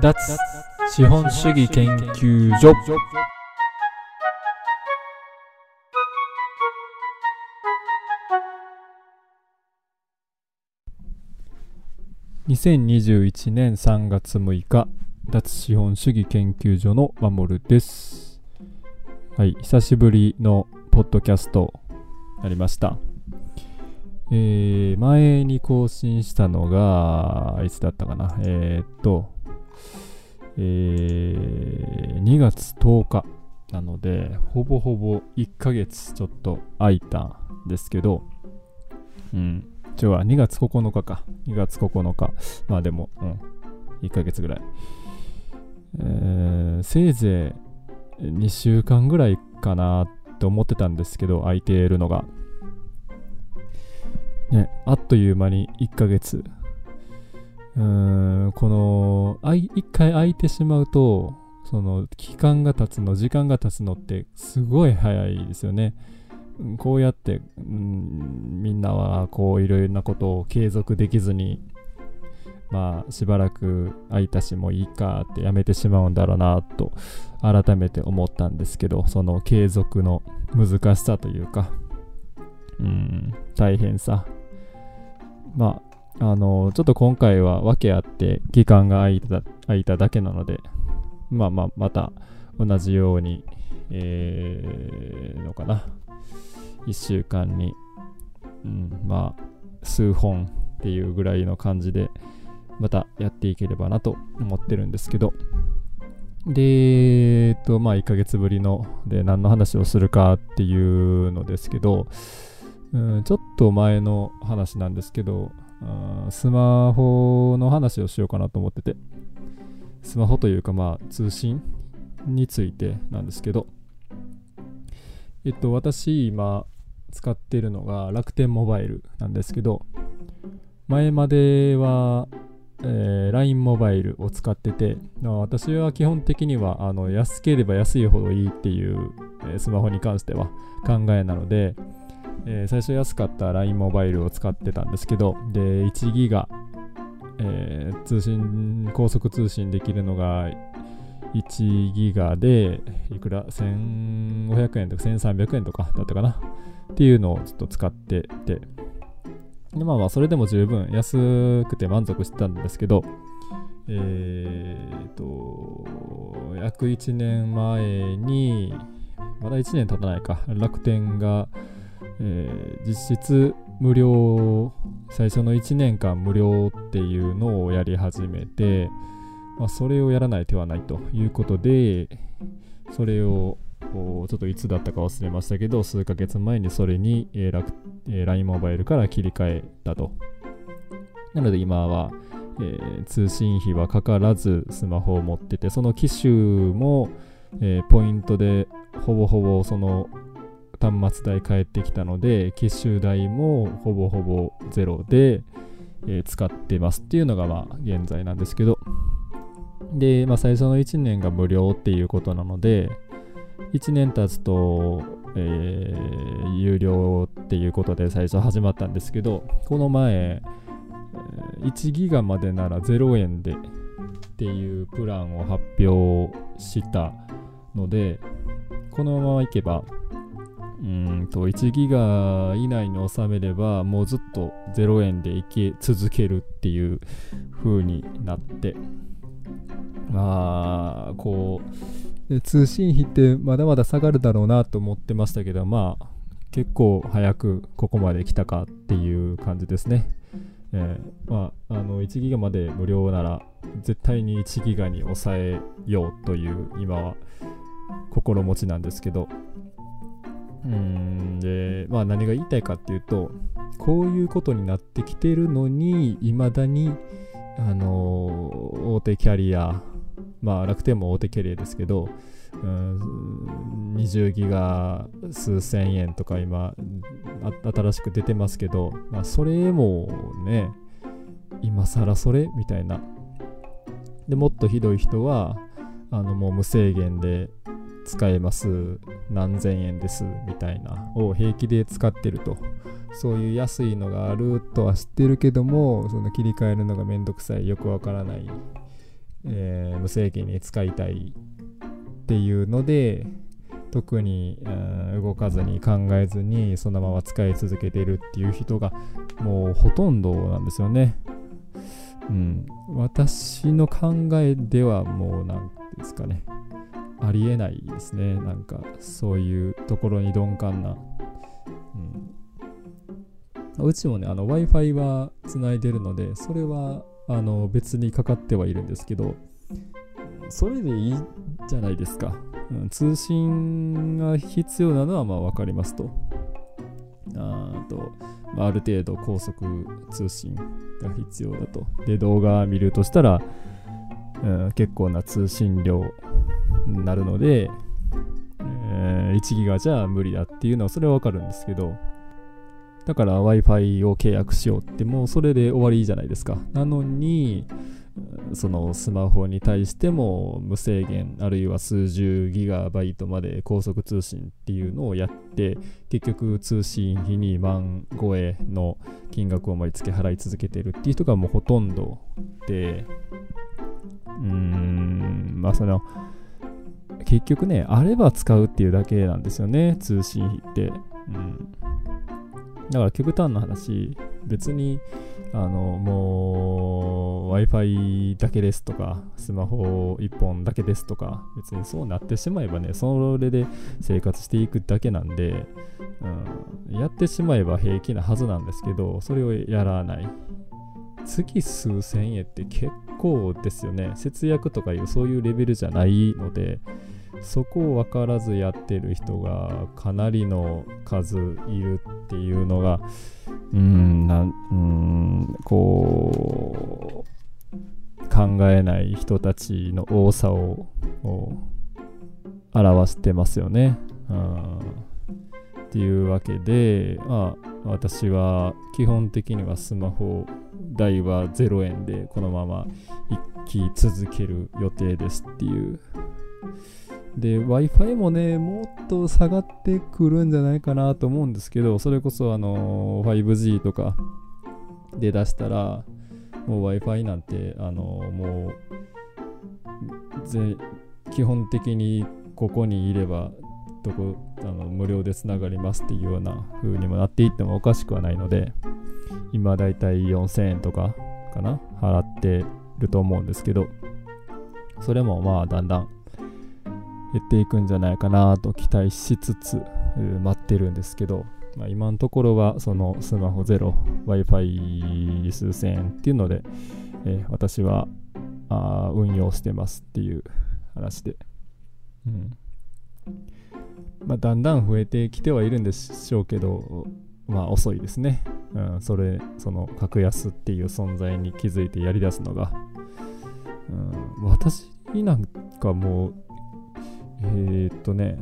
脱資本主義研究所。2021年3月6日脱資本主義研究所の守です。はい久しぶりのポッドキャストなりました。えー、前に更新したのが、いつだったかな。えー、っと、えー、2月10日なので、ほぼほぼ1ヶ月ちょっと空いたんですけど、うん、今日は2月9日か。2月9日。まあでも、うん、1ヶ月ぐらい。えー、せいぜい2週間ぐらいかなって思ってたんですけど、空いているのが。ね、あっという間に1ヶ月。うーん、このあい、一回空いてしまうと、その、期間が経つの、時間が経つのってすごい早いですよね。こうやって、うん、みんなはこういろいろなことを継続できずに、まあしばらく空いたしもういいかってやめてしまうんだろうなと改めて思ったんですけど、その継続の難しさというか、うん、大変さまあ、あの、ちょっと今回は訳あって期間が空いた空いただけなので、まあまあ、また同じように、えー、のかな。1週間に、うん、まあ、数本っていうぐらいの感じで、またやっていければなと思ってるんですけど、で、えっと、まあ、1ヶ月ぶりの、で、何の話をするかっていうのですけど、うん、ちょっと前の話なんですけど、スマホの話をしようかなと思ってて、スマホというかまあ通信についてなんですけど、えっと私今使ってるのが楽天モバイルなんですけど、前までは、えー、LINE モバイルを使ってて、私は基本的にはあの安ければ安いほどいいっていう、えー、スマホに関しては考えなので、えー、最初安かった LINE モバイルを使ってたんですけど、で、1ギガ、えー、通信、高速通信できるのが1ギガで、いくら ?1500 円とか1300円とかだったかな？っていうのをちょっと使ってて、でまあまあ、それでも十分安くて満足してたんですけど、えーと、約1年前に、まだ1年経たないか、楽天が、えー、実質無料最初の1年間無料っていうのをやり始めて、まあ、それをやらない手はないということでそれをちょっといつだったか忘れましたけど数ヶ月前にそれに、えー楽え、LINE モバイルから切り替えたと。なので今は、えー、通信費はかからずスマホを持っててその機種も、えー、ポイントでほぼほぼその端末代返ってきたので、機種代もほぼほぼゼロで、えー、使ってますっていうのがまあ現在なんですけど、で、まあ、最初の1年が無料っていうことなので、1年経つと、えー、有料っていうことで最初始まったんですけど、この前、1ギガまでなら0円でっていうプランを発表したので、このままいけば、うんと1ギガ以内に収めればもうずっと0円でいけ続けるっていう風になってまあこう通信費ってまだまだ下がるだろうなと思ってましたけどまあ結構早くここまで来たかっていう感じですね。えー、まあ、あの1ギガまで無料なら絶対に1ギガに抑えようという今は心持ちなんですけどうんで、まあ何が言いたいかっていうと、こういうことになってきてるのに、いまだに、あの、大手キャリア、まあ楽天も大手キャリアですけど、うん、20ギガ数千円とか今、新しく出てますけど、まあそれもね、今更それ？みたいな。で、もっとひどい人は、あのもう無制限で使えます。何千円です。みたいな。を平気で使ってると。そういう安いのがあるとは知ってるけどもその切り替えるのがめんどくさい。よくわからない、えー、無制限に使いたいっていうので特に、動かずに考えずにそのまま使い続けてるっていう人がもうほとんどなんですよね。うん、私の考えではもう何ですかね。ありえないですねなんかそういうところに鈍感な、うん、うちもね w i f i はつないでるのでそれはあの別にかかってはいるんですけどそれでいいじゃないですか。うん、通信が必要なのはまあ分かりますと。あと、まあ、ある程度高速通信が必要だと。で、動画見るとしたら、うん、結構な通信量なるので、えー、1ギガじゃ無理だっていうのはそれはわかるんですけど、だから Wi-Fi を契約しようってもうそれで終わりじゃないですか。なのに、そのスマホに対しても無制限あるいは数十ギガバイトまで高速通信っていうのをやって結局通信費に万超えの金額を毎月払い続けてるっていう人がもうほとんどでうーんまあその結局ねあれば使うっていうだけなんですよね通信費って、うん、だから極端な話別にあのもう Wi-Fi だけですとかスマホ1本だけですとか別にそうなってしまえばねそれで生活していくだけなんで、うん、やってしまえば平気なはずなんですけどそれをやらない。月数千円って結構ですよね。節約とかいうそういうレベルじゃないのでそこを分からずやってる人がかなりの数いるっていうのがうんなんうんこう考えない人たちの多さを表してますよね。うんっていうわけで、まあ、私は基本的にはスマホ代は0円でこのまま生き続ける予定ですっていうで、Wi-Fi もね、もっと下がってくるんじゃないかなと思うんですけど、それこそあの 5G とかで出したら、もう Wi-Fi なんて、あのもう、ぜ基本的にここにいれば、どこあの無料でつながりますっていうような風にもなっていってもおかしくはないので、今だいたい4000円とかかな？払ってると思うんですけど、それもまあだんだん減っていくんじゃないかなと期待しつつ待ってるんですけど、まあ、今のところはそのスマホゼロ Wi-Fi 数千円っていうので、えー、私はあ運用してますっていう話で、うん。まあ、だんだん増えてきてはいるんでしょうけどまあ遅いですね、うん、それその格安っていう存在に気づいてやりだすのが、うん、私なんかもうえー、っとね、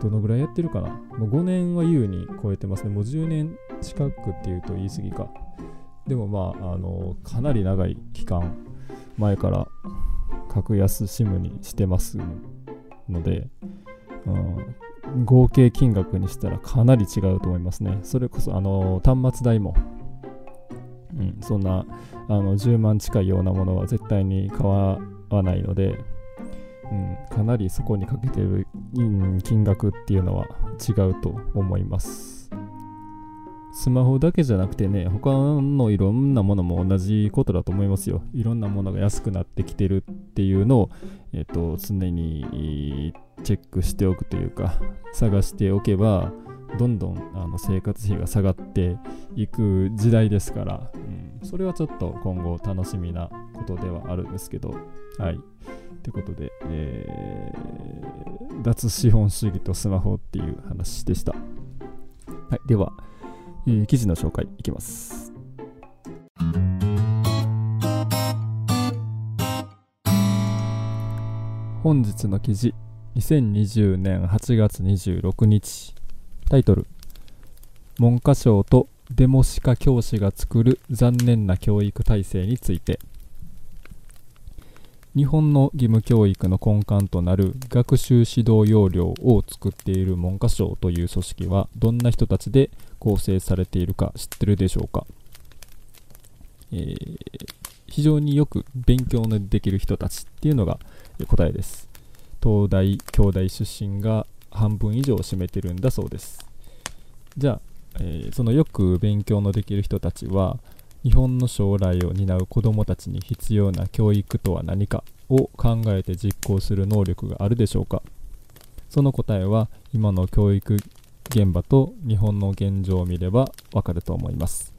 どのぐらいやってるかな？もう5年は優に超えてますね。もう10年近くっていうと言い過ぎか。でもまあ、あの、かなり長い期間前から格安 SIM にしてますので、うん、合計金額にしたらかなり違うと思いますね。それこそ、あの、端末代も、うん、そんなあの10万近いようなものは絶対に買わないので、うん、かなりそこにかけてる、金額っていうのは違うと思います。スマホだけじゃなくてね、他のいろんなものも同じことだと思いますよ。いろんなものが安くなってきてるっていうのを、えっと、常にチェックしておくというか、探しておけば、どんどんあの生活費が下がっていく時代ですから、うん、それはちょっと今後楽しみなことではあるんですけど、はい。ってことで、えー、脱資本主義とスマホっていう話でした。はい、では、えー、記事の紹介いきます。本日の記事、2020年8月26日、タイトル、文科省とデモシカ教師が作る残念な教育体制について、日本の義務教育の根幹となる学習指導要領を作っている文科省という組織はどんな人たちで構成されているか知ってるでしょうか、えー、非常によく勉強のできる人たちっていうのが答えです。東大京大出身が半分以上を占めてるんだそうです。じゃあ、えー、そのよく勉強のできる人たちは日本の将来を担う子どもたちに必要な教育とは何かを考えて実行する能力があるでしょうか？その答えは今の教育現場と日本の現状を見ればわかると思います。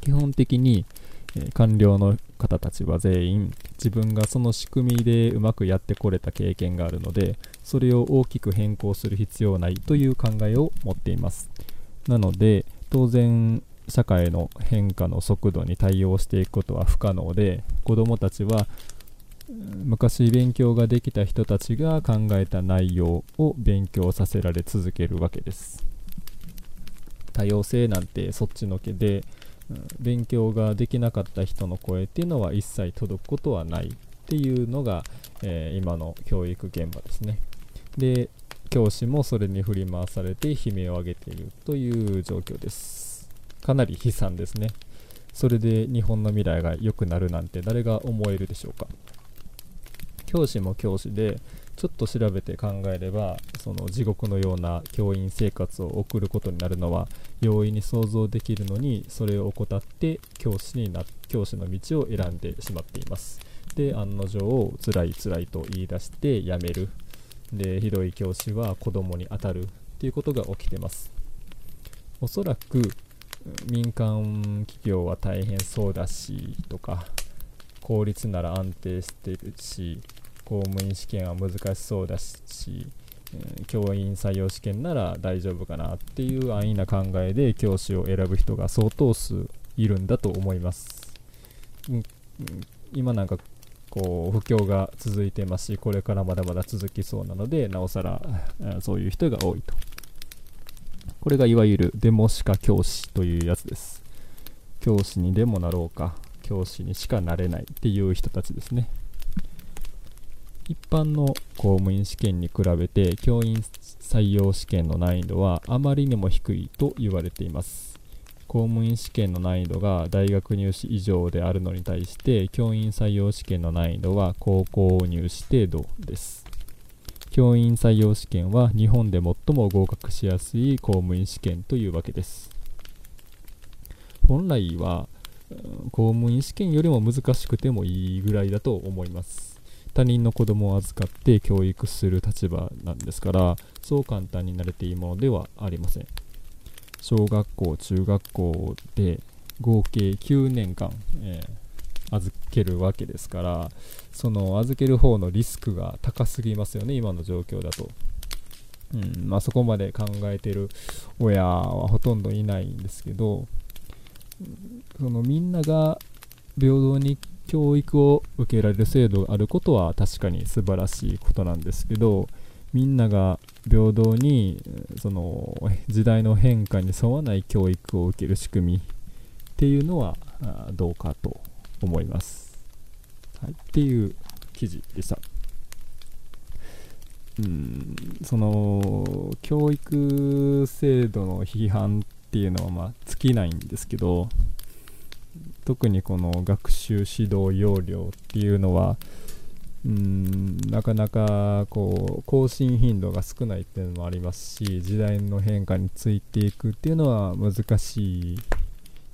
基本的に、え、官僚の方たちは全員自分がその仕組みでうまくやってこれた経験があるのでそれを大きく変更する必要ないという考えを持っています。なので当然社会の変化の速度に対応していくことは不可能で子どもたちは昔勉強ができた人たちが考えた内容を勉強させられ続けるわけです。多様性なんてそっちのけで勉強ができなかった人の声っていうのは一切届くことはないっていうのが、えー、今の教育現場ですね。で教師もそれに振り回されて悲鳴を上げているという状況です。かなり悲惨ですね。それで日本の未来が良くなるなんて誰が思えるでしょうか？教師も教師でちょっと調べて考えればその地獄のような教員生活を送ることになるのは容易に想像できるのにそれを怠って教師にな教師の道を選んでしまっていますで案の定辛い辛いと言い出して辞めるでひどい教師は子供に当たるっていうことが起きてますおそらく民間企業は大変そうだしとか効率なら安定してるし公務員試験は難しそうだし、教員採用試験なら大丈夫かなっていう安易な考えで教師を選ぶ人が相当数いるんだと思います、今なんかこう不況が続いてますしこれからまだまだ続きそうなのでなおさらそういう人が多いと。これがいわゆるデモしか教師というやつです。教師にでもなろうか、教師にしかなれないっていう人たちですね。一般の公務員試験に比べて教員採用試験の難易度はあまりにも低いと言われています。公務員試験の難易度が大学入試以上であるのに対して教員採用試験の難易度は高校入試程度です。教員採用試験は日本で最も合格しやすい公務員試験というわけです。本来は公務員試験よりも難しくてもいいぐらいだと思います。他人の子供を預かって教育する立場なんですからそう簡単になれていいものではありません。小学校中学校で合計9年間、えー預けるわけですからその預ける方のリスクが高すぎますよね今の状況だと、うんまあ、そこまで考えてる親はほとんどいないんですけどそのみんなが平等に教育を受けられる制度があることは確かに素晴らしいことなんですけどみんなが平等にその時代の変化に沿わない教育を受ける仕組みっていうのはどうかと。思います。はい、っていう記事でした。うんその教育制度の批判っていうのはまあ尽きないんですけど特にこの学習指導要領っていうのはうんなかなかこう更新頻度が少ないっていうのもありますし時代の変化についていくっていうのは難しい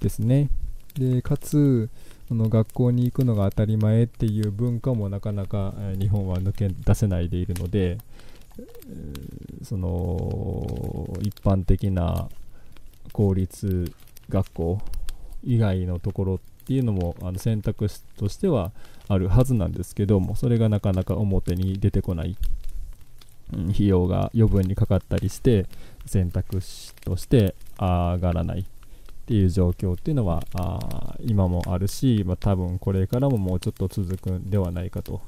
ですねでかつその学校に行くのが当たり前っていう文化もなかなか日本は抜け出せないでいるので、その一般的な公立学校以外のところっていうのもあの選択肢としてはあるはずなんですけどもそれがなかなか表に出てこない、うん、費用が余分にかかったりして選択肢として上がらない。っていう状況っていうのはあ今もあるし、まあ、多分これからももうちょっと続くんではないかと、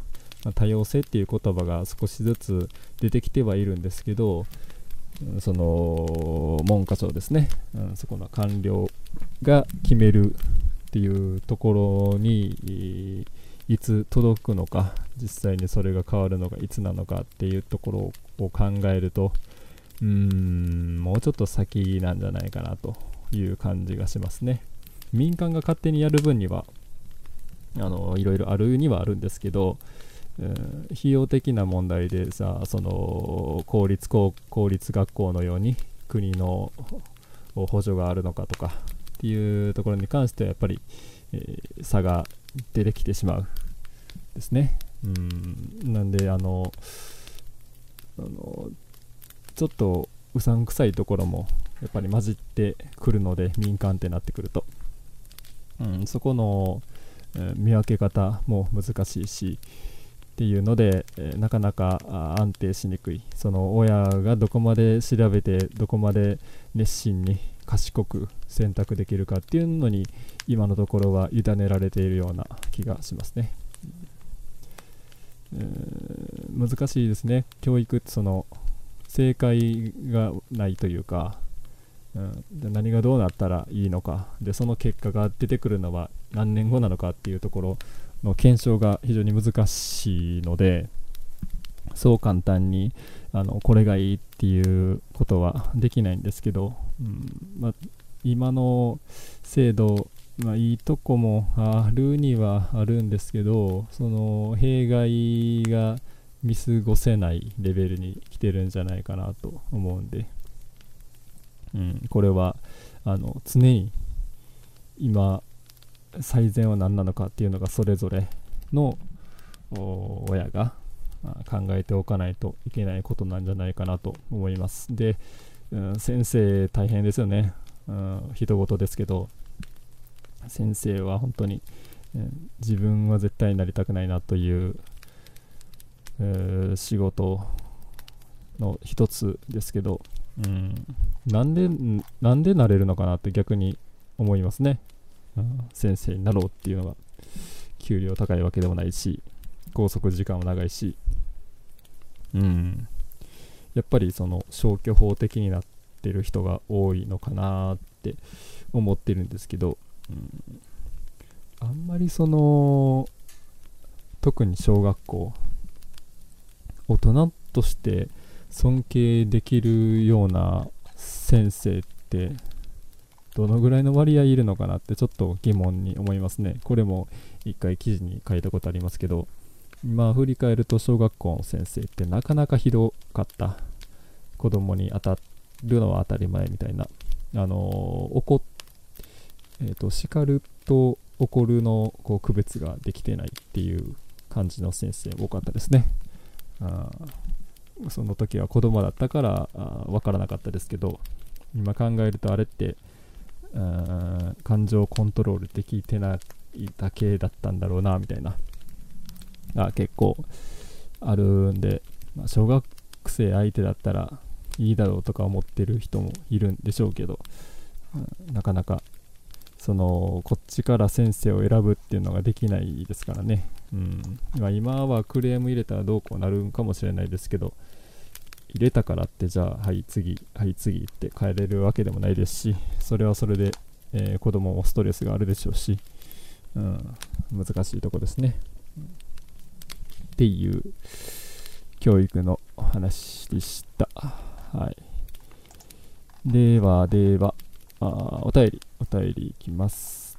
まあ、多様性っていう言葉が少しずつ出てきてはいるんですけどその文科省ですね、うん、そこの官僚が決めるっていうところにいつ届くのか実際にそれが変わるのがいつなのかっていうところを考えるとうーんもうちょっと先なんじゃないかなという感じがしますね。民間が勝手にやる分にはあのいろいろあるにはあるんですけど、うん、費用的な問題でさその公立公公立学校のように国の補助があるのかとかっていうところに関してはやっぱり、えー、差が出てきてしまうですね。うんなんであのあのちょっとうさんくさいところもやっぱり混じってくるので民間ってなってくると、うん、そこの、えー、見分け方も難しいしっていうので、えー、なかなか安定しにくい。その親がどこまで調べてどこまで熱心に賢く選択できるかっていうのに今のところは委ねられているような気がしますね。難しいですね。教育ってその正解がないというか、うん、で何がどうなったらいいのか。でその結果が出てくるのは何年後なのかっていうところの検証が非常に難しいのでそう簡単にあのこれがいいっていうことはできないんですけど、うん。ま、今の制度ま、いいとこもあるにはあるんですけどその弊害が見過ごせないレベルに来てるんじゃないかなと思うんで、うん、これはあの常に今最善は何なのかっていうのがそれぞれの親が考えておかないといけないことなんじゃないかなと思います。で、うん、先生大変ですよね、うん、人事ですけど先生は本当に、えー、自分は絶対になりたくないなという、えー、仕事の一つですけど、うん、なんでなんでなれるのかなって逆に思いますね、うん、先生になろうっていうのが給料高いわけでもないし拘束時間も長いし。うん。やっぱりその消去法的になってる人が多いのかなって思ってるんですけどうん、あんまりその特に小学校大人として尊敬できるような先生ってどのぐらいの割合いるのかなってちょっと疑問に思いますね。これも一回記事に書いたことありますけど、今振り返ると小学校の先生ってなかなかひどかった。子供に当たるのは当たり前みたいな。あの怒っえーと、叱ると怒るのこう区別ができてないっていう感じの先生多かったですね。あその時は子供だったから分からなかったですけど今考えるとあれって感情コントロールできてないだけだったんだろうなみたいな。あ結構あるんで、まあ、小学生相手だったらいいだろうとか思ってる人もいるんでしょうけど、なかなかそのこっちから先生を選ぶっていうのができないですからね、うん。まあ、今はクレーム入れたらどうこうなるんかもしれないですけど入れたからってじゃあはい次はい次って変えれるわけでもないですしそれはそれで、えー、子供もストレスがあるでしょうし、うん、難しいとこですね、っていう教育の話でした。はい。ではでは。あお便り、お便りいきます。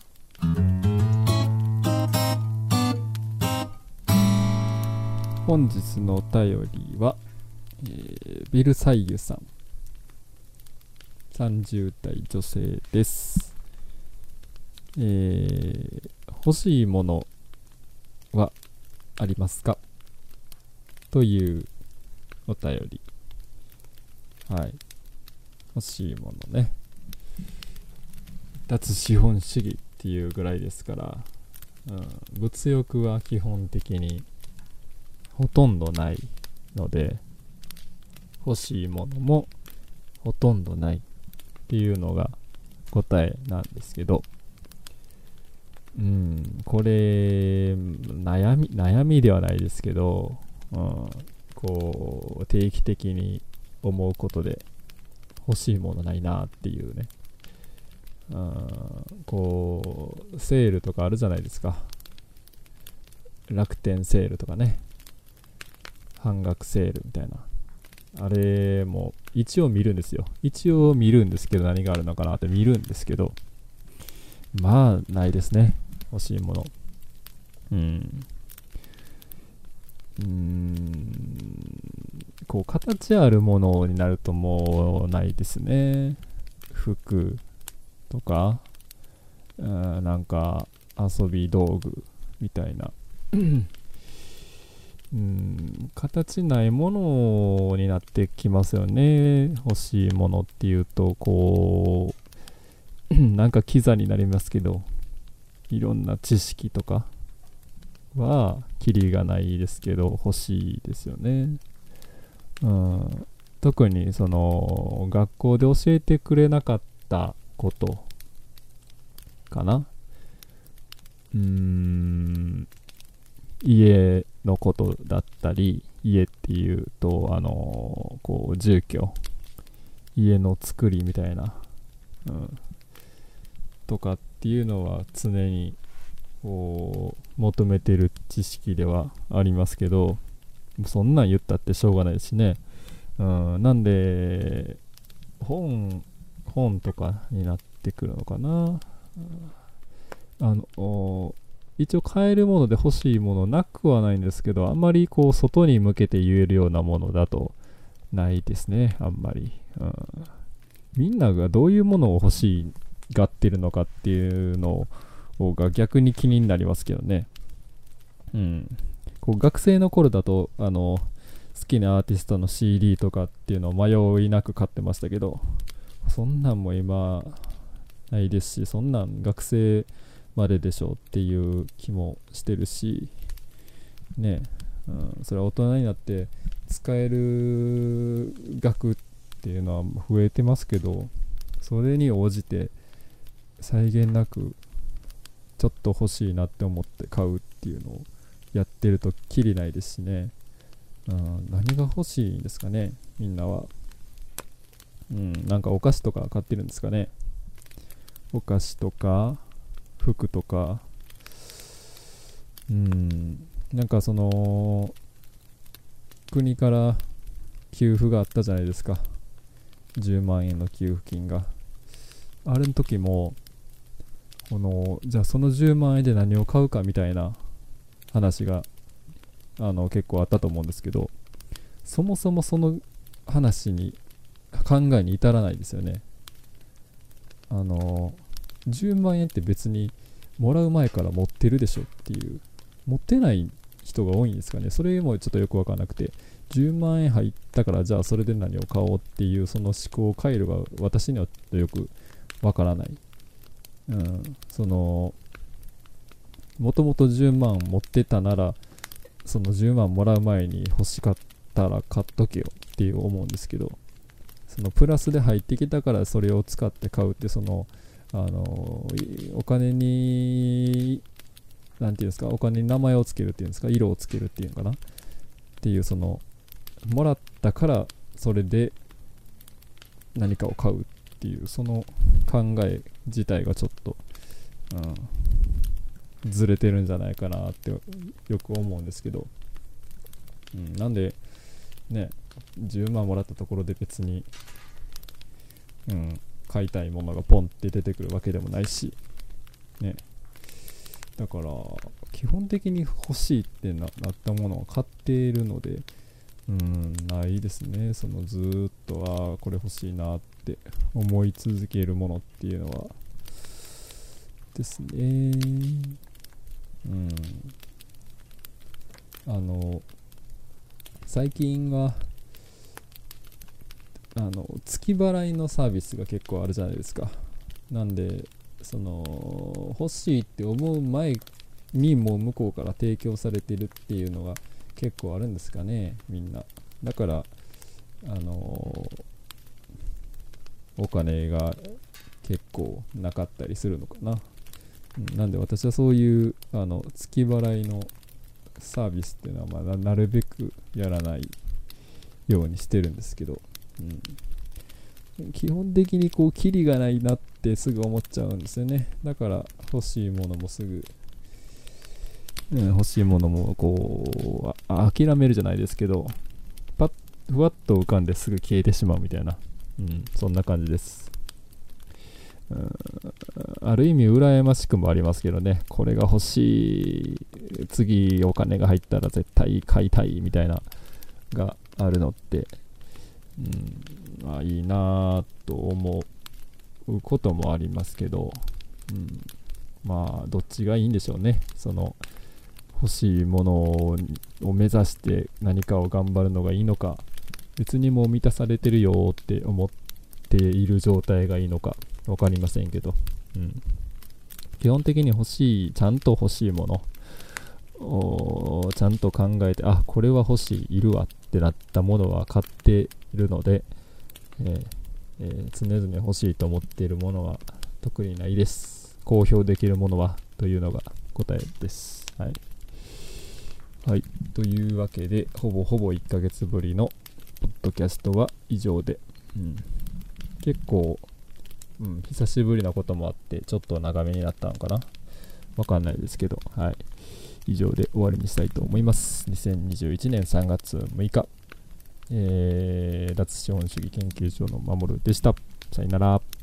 本日のお便りは、えー、ビルサイユさん。30代女性です。えー、欲しいものはありますか？というお便り。はい。欲しいものね。脱資本主義っていうぐらいですから、うん、物欲は基本的にほとんどないので欲しいものもほとんどないっていうのが答えなんですけどうんこれ悩み悩みではないですけど、うん、こう定期的に思うことで欲しいものないなっていうね。こうセールとかあるじゃないですか。楽天セールとかね。半額セールみたいな。あれも一応見るんですよ。一応見るんですけど何があるのかなって見るんですけど。まあないですね。欲しいもの。うん。うん。こう形あるものになるともうないですね。服。とかうんなんか遊び道具みたいな。うん形ないものになってきますよね。欲しいものっていうとこうなんかキザになりますけどいろんな知識とかはキリがないですけど欲しいですよね、うん、特にその学校で教えてくれなかったことかな。うーん。家のことだったり家っていうとあのこう住居。家の作りみたいな、うん、とかっていうのは常にこう求めてる知識ではありますけどそんなん言ったってしょうがないしね、うん、なんで本本とかになってくるのかな、あの一応買えるもので欲しいものなくはないんですけど、あんまりこう外に向けて言えるようなものだとないですね、あんまり。うん、みんながどういうものを欲しがってるのかっていうのが逆に気になりますけどね。うん。こう学生の頃だと、あの、好きなアーティストの CD とかっていうのを迷いなく買ってましたけど、そんなんも今ないですし、そんなん学生まででしょうっていう気もしてるしね、うん、それは大人になって使える額っていうのは増えてますけどそれに応じて際限なくちょっと欲しいなって思って買うっていうのをやってるときりないですしね、うん、何が欲しいんですかねみんなは。うんなんかお菓子とか買ってるんですかね。お菓子とか服とか。うんなんかその国から給付があったじゃないですか。10万円の給付金が。あれの時もこのじゃあその10万円で何を買うかみたいな話があの結構あったと思うんですけどそもそもその話に考えに至らないですよね。あの10万円って別にもらう前から持ってるでしょっていう。持ってない人が多いんですかね。それもちょっとよくわからなくて。10万円入ったからじゃあそれで何を買おうっていうその思考回路が私にはちょっとよくわからない、うん、そのもともと10万持ってたならその10万もらう前に欲しかったら買っとけよっていう思うんですけど。そのプラスで入ってきたからそれを使って買うってそのあのお金に何て言うんですかお金に名前をつけるっていうんですか色をつけるっていうのかな。っていうそのもらったからそれで何かを買うっていうその考え自体がちょっと、うん、ずれてるんじゃないかなってよく思うんですけど、うん、なんでね10万もらったところで別にうん買いたいものがポンって出てくるわけでもないし、ね。だから、基本的に欲しいってなったものを買っているので、うん、ないですね。そのずっと、ああ、これ欲しいなって思い続けるものっていうのは、ですね。うん。あの、最近は、あの月払いのサービスが結構あるじゃないですか。なんでその欲しいって思う前にもう向こうから提供されてるっていうのが結構あるんですかねみんな。だからあのお金が結構なかったりするのかな、うん、なんで私はそういうあの月払いのサービスっていうのはまあなるべくやらないようにしてるんですけど。うん、基本的にこうキリがないなってすぐ思っちゃうんですよね。だから欲しいものもすぐ、うん、欲しいものもこう諦めるじゃないですけどパッふわっと浮かんですぐ消えてしまうみたいな、うん、そんな感じです。ある意味羨ましくもありますけどね、これが欲しい、次お金が入ったら絶対買いたいみたいながあるのって、うん、まあいいなと思うこともありますけど、うん、まあどっちがいいんでしょうね。その欲しいものを目指して何かを頑張るのがいいのか、別にもう満たされてるよって思っている状態がいいのか分かりませんけど、うん、基本的に欲しい、ちゃんと欲しいものをちゃんと考えて、あ、これは欲しい、いるわっってなったものは買っているので、えーえー、常々欲しいと思っているものは特にないです。公表できるものはというのが答えです。はい。はい。というわけで、ほぼほぼ1ヶ月ぶりのポッドキャストは以上で、うん、結構、うん、久しぶりなこともあって、ちょっと長めになったのかなわかんないですけど、はい。以上で終わりにしたいと思います。2021年3月6日、えー、脱資本主義研究所の守でした。さよなら。